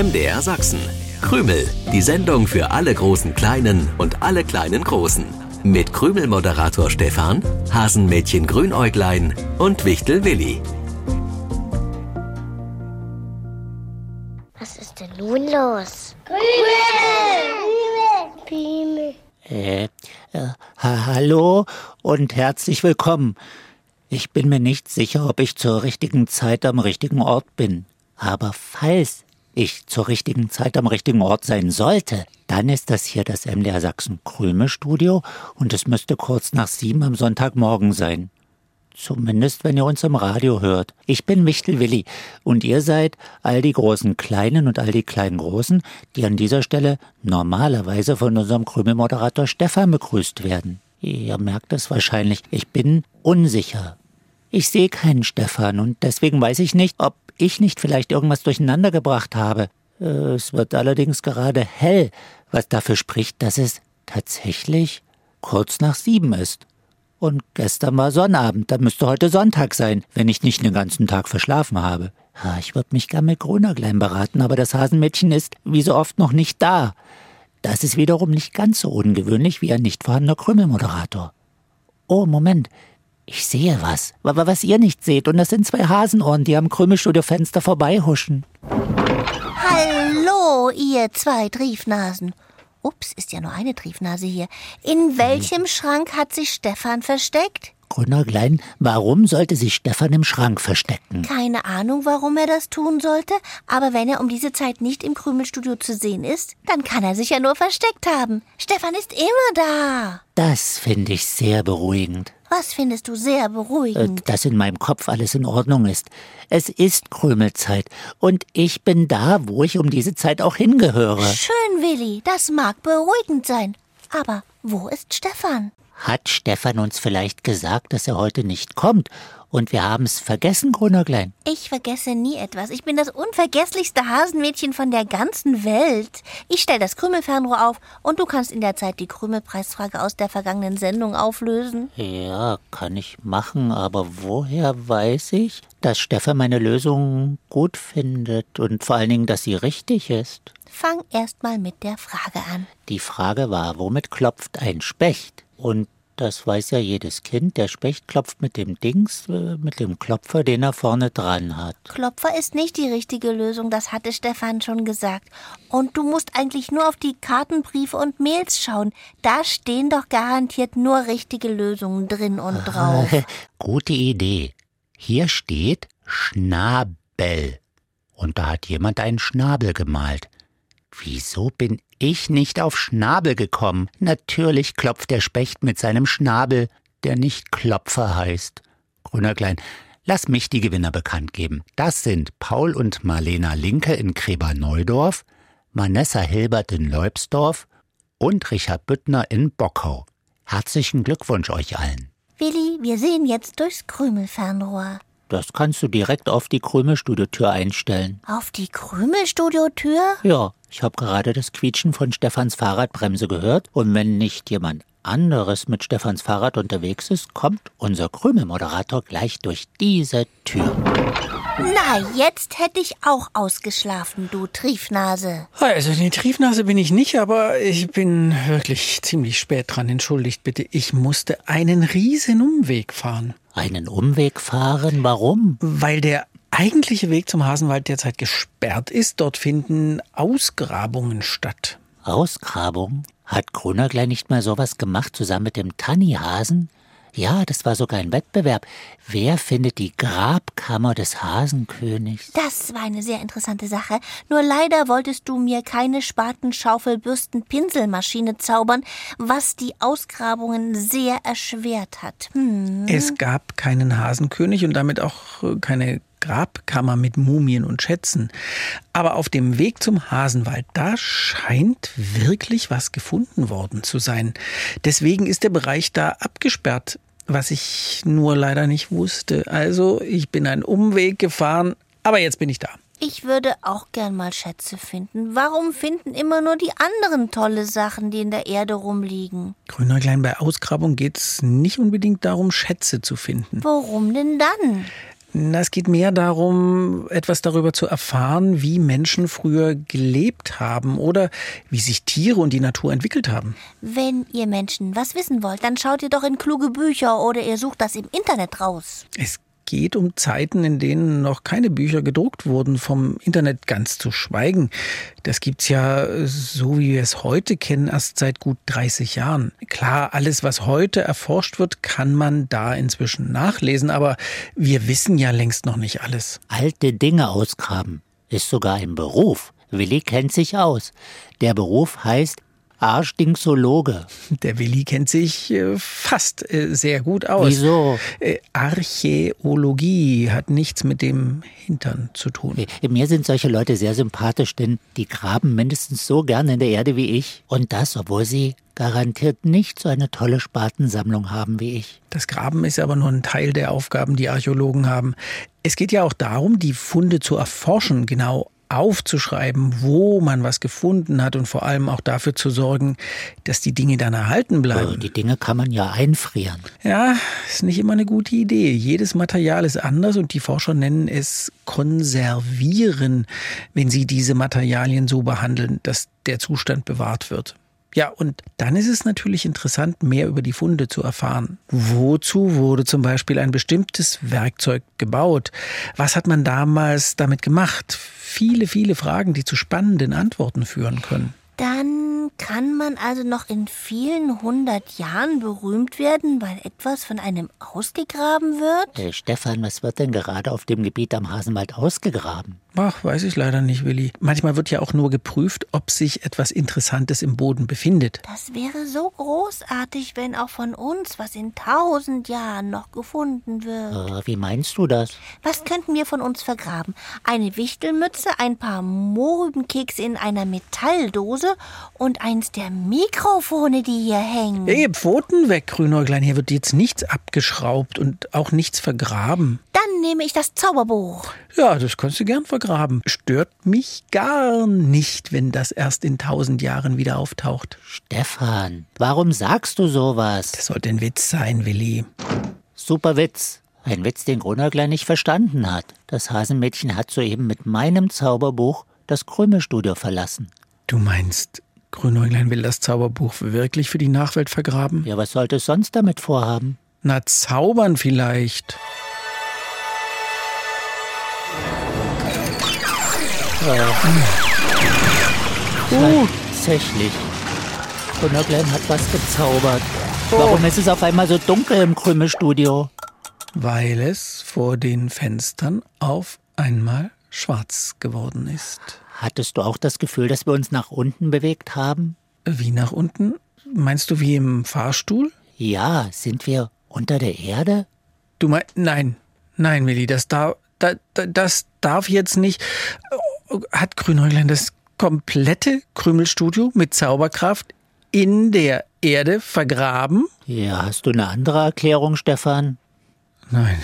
MDR Sachsen. Krümel, die Sendung für alle großen Kleinen und alle kleinen Großen. Mit Krümel-Moderator Stefan, Hasenmädchen Grünäuglein und Wichtel Willi. Was ist denn nun los? Krümel! Krümel! Äh, äh, hallo und herzlich willkommen. Ich bin mir nicht sicher, ob ich zur richtigen Zeit am richtigen Ort bin. Aber falls ich zur richtigen Zeit am richtigen Ort sein sollte, dann ist das hier das MDR Sachsen Krüme Studio und es müsste kurz nach sieben am Sonntagmorgen sein. Zumindest, wenn ihr uns im Radio hört. Ich bin Michtel Willi und ihr seid all die großen Kleinen und all die kleinen Großen, die an dieser Stelle normalerweise von unserem Krümelmoderator Stefan begrüßt werden. Ihr merkt es wahrscheinlich, ich bin unsicher. Ich sehe keinen Stefan und deswegen weiß ich nicht, ob ich nicht vielleicht irgendwas durcheinander gebracht habe. Äh, es wird allerdings gerade hell, was dafür spricht, dass es tatsächlich kurz nach sieben ist. Und gestern war Sonnabend, da müsste heute Sonntag sein, wenn ich nicht den ganzen Tag verschlafen habe. Ich würde mich gern mit Grünerglein beraten, aber das Hasenmädchen ist wie so oft noch nicht da. Das ist wiederum nicht ganz so ungewöhnlich wie ein nicht vorhandener Krümmelmoderator. Oh, Moment, ich sehe was, was ihr nicht seht, und das sind zwei Hasenohren, die am Krümelstudio-Fenster vorbeihuschen. Hallo, ihr zwei Triefnasen. Ups, ist ja nur eine Triefnase hier. In welchem Schrank hat sich Stefan versteckt? Grünäuglein, warum sollte sich Stefan im Schrank verstecken? Keine Ahnung, warum er das tun sollte, aber wenn er um diese Zeit nicht im Krümelstudio zu sehen ist, dann kann er sich ja nur versteckt haben. Stefan ist immer da. Das finde ich sehr beruhigend. Was findest du sehr beruhigend? Äh, dass in meinem Kopf alles in Ordnung ist. Es ist Krümelzeit und ich bin da, wo ich um diese Zeit auch hingehöre. Schön, Willi, das mag beruhigend sein. Aber wo ist Stefan? Hat Stefan uns vielleicht gesagt, dass er heute nicht kommt? Und wir haben's vergessen, Grünerglein? Ich vergesse nie etwas. Ich bin das unvergesslichste Hasenmädchen von der ganzen Welt. Ich stell das Krümelfernrohr auf und du kannst in der Zeit die Krümelpreisfrage aus der vergangenen Sendung auflösen. Ja, kann ich machen, aber woher weiß ich, dass Stefan meine Lösung gut findet und vor allen Dingen, dass sie richtig ist? Fang erst mal mit der Frage an. Die Frage war, womit klopft ein Specht? Und das weiß ja jedes Kind. Der Specht klopft mit dem Dings, äh, mit dem Klopfer, den er vorne dran hat. Klopfer ist nicht die richtige Lösung, das hatte Stefan schon gesagt. Und du musst eigentlich nur auf die Kartenbriefe und Mails schauen. Da stehen doch garantiert nur richtige Lösungen drin und drauf. Gute Idee. Hier steht Schnabel. Und da hat jemand einen Schnabel gemalt. Wieso bin ich nicht auf Schnabel gekommen? Natürlich klopft der Specht mit seinem Schnabel, der nicht Klopfer heißt. Grünerklein, lass mich die Gewinner bekannt geben. Das sind Paul und Marlena Linke in Kreber-Neudorf, Vanessa Hilbert in Leubsdorf und Richard Büttner in Bockau. Herzlichen Glückwunsch euch allen. Willi, wir sehen jetzt durchs Krümelfernrohr. Das kannst du direkt auf die Krümelstudiotür einstellen. Auf die Krümelstudiotür? Ja, ich habe gerade das Quietschen von Stefans Fahrradbremse gehört und wenn nicht jemand anderes mit Stefans Fahrrad unterwegs ist, kommt unser Krümelmoderator gleich durch diese Tür. Na, jetzt hätte ich auch ausgeschlafen, du Triefnase. Also, die Triefnase bin ich nicht, aber ich bin wirklich ziemlich spät dran. Entschuldigt bitte, ich musste einen riesen Umweg fahren. Einen Umweg fahren? Warum? Weil der eigentliche Weg zum Hasenwald derzeit gesperrt ist. Dort finden Ausgrabungen statt. Ausgrabung? Hat Grunerglein nicht mal sowas gemacht zusammen mit dem Tannihasen? Ja, das war sogar ein Wettbewerb. Wer findet die Grabkammer des Hasenkönigs? Das war eine sehr interessante Sache. Nur leider wolltest du mir keine Spaten, Schaufel, Bürsten, Pinselmaschine zaubern, was die Ausgrabungen sehr erschwert hat. Hm. Es gab keinen Hasenkönig und damit auch keine Grabkammer mit Mumien und Schätzen. Aber auf dem Weg zum Hasenwald, da scheint wirklich was gefunden worden zu sein. Deswegen ist der Bereich da abgesperrt, was ich nur leider nicht wusste. Also, ich bin einen Umweg gefahren, aber jetzt bin ich da. Ich würde auch gern mal Schätze finden. Warum finden immer nur die anderen tolle Sachen, die in der Erde rumliegen? Grünerklein, bei Ausgrabung geht es nicht unbedingt darum, Schätze zu finden. Worum denn dann? Na, es geht mehr darum, etwas darüber zu erfahren, wie Menschen früher gelebt haben oder wie sich Tiere und die Natur entwickelt haben. Wenn ihr Menschen was wissen wollt, dann schaut ihr doch in kluge Bücher oder ihr sucht das im Internet raus. Es geht um Zeiten, in denen noch keine Bücher gedruckt wurden, vom Internet ganz zu schweigen. Das gibt's ja, so wie wir es heute kennen, erst seit gut 30 Jahren. Klar, alles, was heute erforscht wird, kann man da inzwischen nachlesen, aber wir wissen ja längst noch nicht alles. Alte Dinge ausgraben ist sogar ein Beruf. Willi kennt sich aus. Der Beruf heißt Arschdingssologe. Der Willi kennt sich äh, fast äh, sehr gut aus. Wieso? Äh, Archäologie hat nichts mit dem Hintern zu tun. Mir sind solche Leute sehr sympathisch, denn die graben mindestens so gerne in der Erde wie ich. Und das, obwohl sie garantiert nicht so eine tolle Spatensammlung haben wie ich. Das Graben ist aber nur ein Teil der Aufgaben, die Archäologen haben. Es geht ja auch darum, die Funde zu erforschen, genau aufzuschreiben, wo man was gefunden hat und vor allem auch dafür zu sorgen, dass die Dinge dann erhalten bleiben. Die Dinge kann man ja einfrieren. Ja, ist nicht immer eine gute Idee. Jedes Material ist anders und die Forscher nennen es konservieren, wenn sie diese Materialien so behandeln, dass der Zustand bewahrt wird. Ja, und dann ist es natürlich interessant, mehr über die Funde zu erfahren. Wozu wurde zum Beispiel ein bestimmtes Werkzeug gebaut? Was hat man damals damit gemacht? Viele, viele Fragen, die zu spannenden Antworten führen können. Dann kann man also noch in vielen hundert Jahren berühmt werden, weil etwas von einem ausgegraben wird? Äh, Stefan, was wird denn gerade auf dem Gebiet am Hasenwald ausgegraben? Ach, weiß ich leider nicht, Willi. Manchmal wird ja auch nur geprüft, ob sich etwas Interessantes im Boden befindet. Das wäre so großartig, wenn auch von uns was in tausend Jahren noch gefunden wird. Äh, wie meinst du das? Was könnten wir von uns vergraben? Eine Wichtelmütze, ein paar Mohrrübenkekse in einer Metalldose und eins der Mikrofone, die hier hängen. Hey, Pfoten weg, Grünäuglein. Hier wird jetzt nichts abgeschraubt und auch nichts vergraben. Dann nehme ich das Zauberbuch. Ja, das kannst du gern vergraben. Stört mich gar nicht, wenn das erst in tausend Jahren wieder auftaucht. Stefan, warum sagst du sowas? Das sollte ein Witz sein, Willi. Super Witz. Ein Witz, den Grunäuglein nicht verstanden hat. Das Hasenmädchen hat soeben mit meinem Zauberbuch das Krümelstudio verlassen. Du meinst, Grünäuglein will das Zauberbuch wirklich für die Nachwelt vergraben? Ja, was sollte es sonst damit vorhaben? Na, zaubern vielleicht. Oh. Tatsächlich. Grunäuglein hat was gezaubert. Warum ist es auf einmal so dunkel im Krümelstudio? Weil es vor den Fenstern auf einmal schwarz geworden ist. Hattest du auch das Gefühl, dass wir uns nach unten bewegt haben? Wie nach unten? Meinst du wie im Fahrstuhl? Ja, sind wir unter der Erde? Du meinst, nein, nein, Willi, das darf, da, da, das darf jetzt nicht. Hat Grünäuglein das komplette Krümelstudio mit Zauberkraft in der Erde vergraben? Ja, hast du eine andere Erklärung, Stefan? Nein.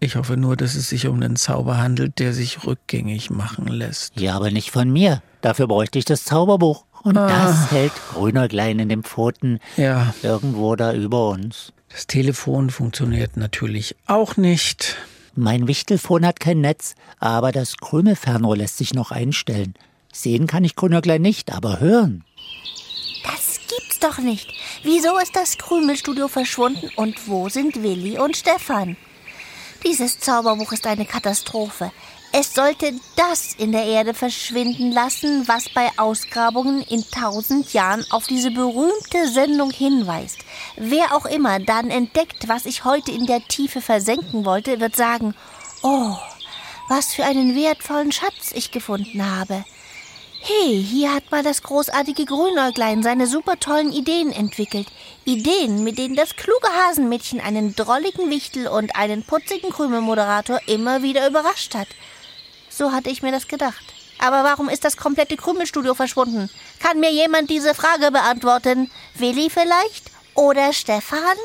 Ich hoffe nur, dass es sich um einen Zauber handelt, der sich rückgängig machen lässt. Ja, aber nicht von mir. Dafür bräuchte ich das Zauberbuch. Und das hält Grünäuglein in den Pfoten Ja, irgendwo da über uns. das Telefon funktioniert natürlich auch nicht. Mein Wichtelfon hat kein Netz, aber das Krümelfernrohr lässt sich noch einstellen. Sehen kann ich Grünäuglein nicht, aber hören. Das gibt's doch nicht. Wieso ist das Krümelstudio verschwunden und wo sind Willi und Stefan? Dieses Zauberbuch ist eine Katastrophe. Es sollte das in der Erde verschwinden lassen, was bei Ausgrabungen in tausend Jahren auf diese berühmte Sendung hinweist. Wer auch immer dann entdeckt, was ich heute in der Tiefe versenken wollte, wird sagen, oh, was für einen wertvollen Schatz ich gefunden habe. Hey, hier hat mal das großartige Grünäuglein seine super tollen Ideen entwickelt. Ideen, mit denen das kluge Hasenmädchen einen drolligen Wichtel und einen putzigen Krümelmoderator immer wieder überrascht hat. So hatte ich mir das gedacht. Aber warum ist das komplette Krümelstudio verschwunden? Kann mir jemand diese Frage beantworten? Willi vielleicht? Oder Stefan?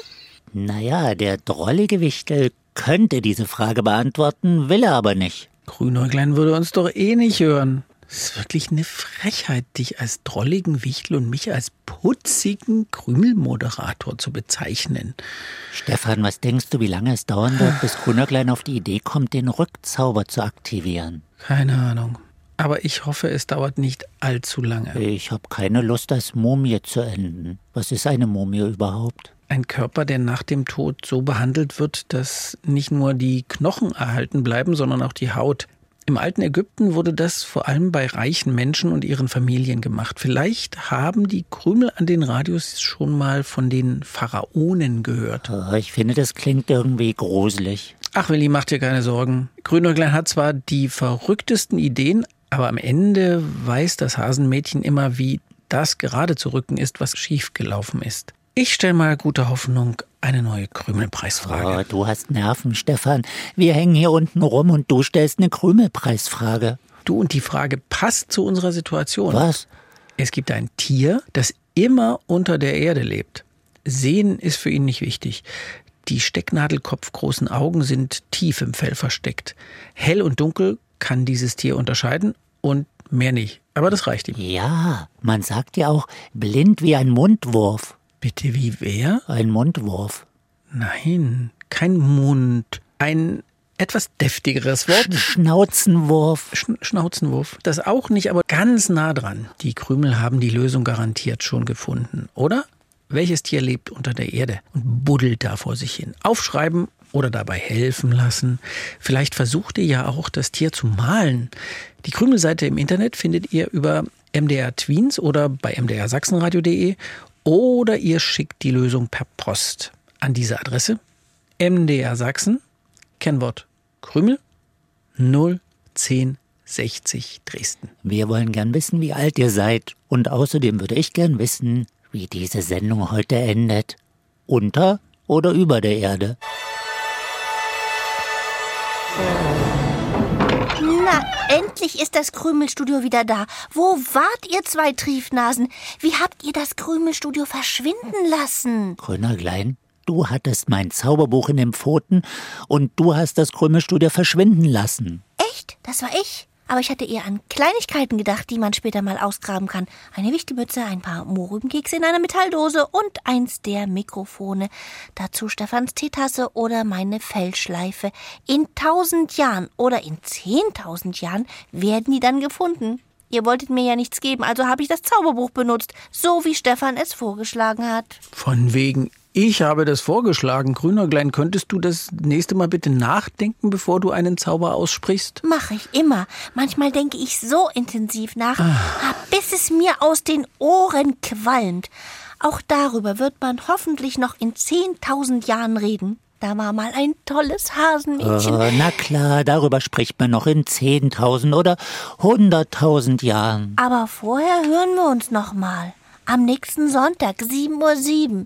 Naja, der drollige Wichtel könnte diese Frage beantworten, will er aber nicht. Grünäuglein würde uns doch eh nicht hören. Es ist wirklich eine Frechheit, dich als drolligen Wichtel und mich als putzigen Krümelmoderator zu bezeichnen. Stefan, was denkst du, wie lange es dauern wird, bis Grünerklein auf die Idee kommt, den Rückzauber zu aktivieren? Keine Ahnung. Aber ich hoffe, es dauert nicht allzu lange. Ich habe keine Lust, als Mumie zu enden. Was ist eine Mumie überhaupt? Ein Körper, der nach dem Tod so behandelt wird, dass nicht nur die Knochen erhalten bleiben, sondern auch die Haut. Im alten Ägypten wurde das vor allem bei reichen Menschen und ihren Familien gemacht. Vielleicht haben die Krümel an den Radios schon mal von den Pharaonen gehört. Oh, ich finde, das klingt irgendwie gruselig. Ach, Willi, mach dir keine Sorgen. Grünäuglein hat zwar die verrücktesten Ideen, aber am Ende weiß das Hasenmädchen immer, wie das gerade zu rücken ist, was schiefgelaufen ist. Ich stelle mal gute Hoffnung eine neue Krümelpreisfrage. Oh, du hast Nerven, Stefan. Wir hängen hier unten rum und du stellst eine Krümelpreisfrage. Du und die Frage passt zu unserer Situation. Was? Es gibt ein Tier, das immer unter der Erde lebt. Sehen ist für ihn nicht wichtig. Die stecknadelkopfgroßen Augen sind tief im Fell versteckt. Hell und dunkel kann dieses Tier unterscheiden und mehr nicht. Aber das reicht ihm. Ja, man sagt ja auch blind wie ein Mundwurf. Bitte wie wer? Ein Mundwurf. Nein, kein Mund. Ein etwas deftigeres Wort. Schnauzenwurf. Sch Schnauzenwurf. Das auch nicht, aber ganz nah dran. Die Krümel haben die Lösung garantiert schon gefunden, oder? Welches Tier lebt unter der Erde und buddelt da vor sich hin? Aufschreiben oder dabei helfen lassen. Vielleicht versucht ihr ja auch, das Tier zu malen. Die Krümelseite im Internet findet ihr über MDR Tweens oder bei mdrsachsenradio.de oder ihr schickt die Lösung per Post an diese Adresse. MDR Sachsen, Kennwort Krümel 01060 Dresden. Wir wollen gern wissen, wie alt ihr seid. Und außerdem würde ich gern wissen, wie diese Sendung heute endet. Unter oder über der Erde? Endlich ist das Krümelstudio wieder da. Wo wart ihr zwei Triefnasen? Wie habt ihr das Krümelstudio verschwinden lassen? Grünerglein, du hattest mein Zauberbuch in den Pfoten und du hast das Krümelstudio verschwinden lassen. Echt? Das war ich? Aber ich hatte eher an Kleinigkeiten gedacht, die man später mal ausgraben kann. Eine Wichtelmütze, ein paar Mohrrübenkekse in einer Metalldose und eins der Mikrofone. Dazu Stefans Teetasse oder meine Fellschleife. In tausend Jahren oder in zehntausend Jahren werden die dann gefunden. Ihr wolltet mir ja nichts geben, also habe ich das Zauberbuch benutzt, so wie Stefan es vorgeschlagen hat. Von wegen, ich habe das vorgeschlagen. Grünerglein, könntest du das nächste Mal bitte nachdenken, bevor du einen Zauber aussprichst? Mache ich immer. Manchmal denke ich so intensiv nach, bis es mir aus den Ohren qualmt. Auch darüber wird man hoffentlich noch in 10.000 Jahren reden. Da war mal ein tolles Hasenmädchen. Oh, na klar, darüber spricht man noch in 10.000 oder 100.000 Jahren. Aber vorher hören wir uns noch mal. Am nächsten Sonntag, 7.07 Uhr.